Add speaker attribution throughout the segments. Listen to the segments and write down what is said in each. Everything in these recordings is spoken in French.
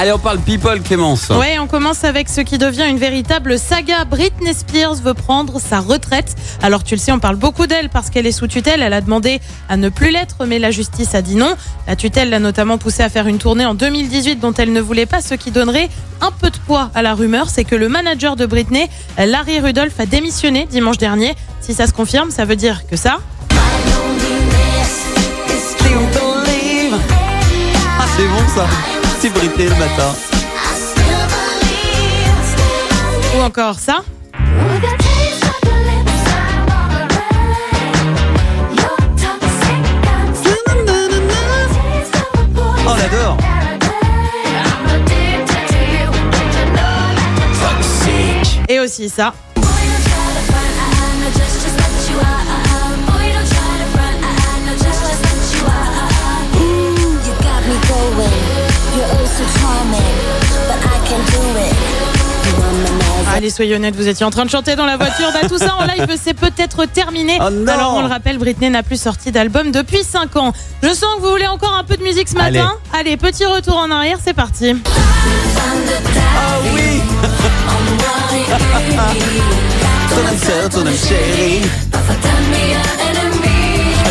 Speaker 1: Allez, on parle people, Clémence.
Speaker 2: Ouais, on commence avec ce qui devient une véritable saga. Britney Spears veut prendre sa retraite. Alors tu le sais, on parle beaucoup d'elle parce qu'elle est sous tutelle. Elle a demandé à ne plus l'être, mais la justice a dit non. La tutelle l'a notamment poussée à faire une tournée en 2018 dont elle ne voulait pas, ce qui donnerait un peu de poids à la rumeur. C'est que le manager de Britney, Larry Rudolph, a démissionné dimanche dernier. Si ça se confirme, ça veut dire que ça.
Speaker 1: Ah, c'est bon ça. C'est Britney le matin.
Speaker 2: Ou encore ça.
Speaker 1: Oh, on l'adore.
Speaker 2: Et aussi ça. Allez, soyez honnêtes, vous étiez en train de chanter dans la voiture. Bah, tout ça en live, c'est peut-être terminé.
Speaker 1: Oh.
Speaker 2: Alors, on le rappelle, Britney n'a plus sorti d'album depuis 5 ans. Je sens que vous voulez encore un peu de musique ce matin. Allez, petit retour en arrière, c'est parti.
Speaker 1: Ah oui.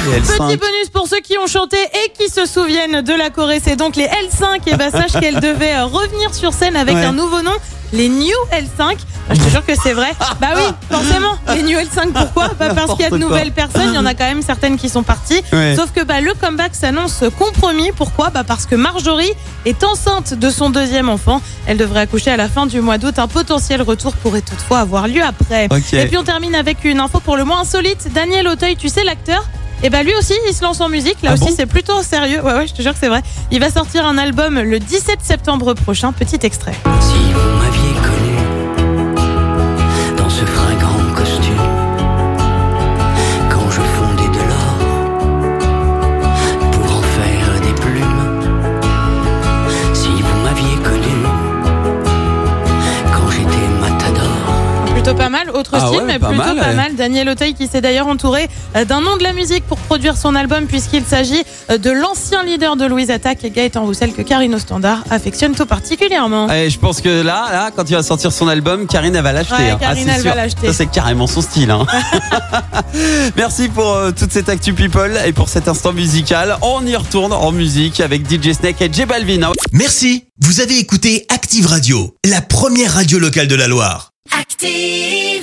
Speaker 2: Petit
Speaker 1: L5.
Speaker 2: bonus pour ceux qui ont chanté et qui se souviennent de la Corée, c'est donc les L5. Et bah, sache qu'elle devait euh, revenir sur scène avec
Speaker 1: Ouais.
Speaker 2: un nouveau nom, les New L5. Je te jure que c'est vrai. Bah oui, forcément, les New L5, pourquoi Bah parce qu'il y a de nouvelles personnes, il y en a quand même certaines qui sont parties.
Speaker 1: Ouais.
Speaker 2: Sauf que bah, le comeback s'annonce compromis. Pourquoi bah Parce que Marjorie est enceinte de son deuxième enfant. Elle devrait accoucher à la fin du mois d'août. Un potentiel retour pourrait toutefois avoir lieu après. Et puis on termine avec une info pour le moins insolite. Daniel Auteuil, tu sais l'acteur? Et bah lui aussi, il se lance en musique. Là
Speaker 1: Ah
Speaker 2: aussi,
Speaker 1: bon?
Speaker 2: c'est plutôt sérieux. Ouais, ouais, je te jure que c'est vrai. Il va sortir un album le 17 septembre prochain. Petit extrait.
Speaker 3: Si vous
Speaker 2: Plutôt pas mal. Autre
Speaker 1: Ah
Speaker 2: style,
Speaker 1: ouais,
Speaker 2: mais
Speaker 1: pas
Speaker 2: plutôt
Speaker 1: mal,
Speaker 2: pas
Speaker 1: ouais.
Speaker 2: mal. Daniel Auteuil qui s'est d'ailleurs entouré euh, d'un nom de la musique pour produire son album, puisqu'il s'agit euh, de l'ancien leader de Louise Attaque, Gaëtan Roussel, que Karine Standard affectionne tout particulièrement.
Speaker 1: Allez, je pense que là, là, quand il va sortir son album, Karine elle va l'acheter.
Speaker 2: Ouais,
Speaker 1: hein.
Speaker 2: Karine,
Speaker 1: c'est
Speaker 2: elle va l'acheter.
Speaker 1: Ça c'est carrément son style. hein. Merci pour euh, toute cette actu people et pour cet instant musical. On y retourne en musique avec DJ Snake et J Balvin.
Speaker 4: Merci, vous avez écouté Active Radio, la première radio locale de la Loire.
Speaker 5: Active.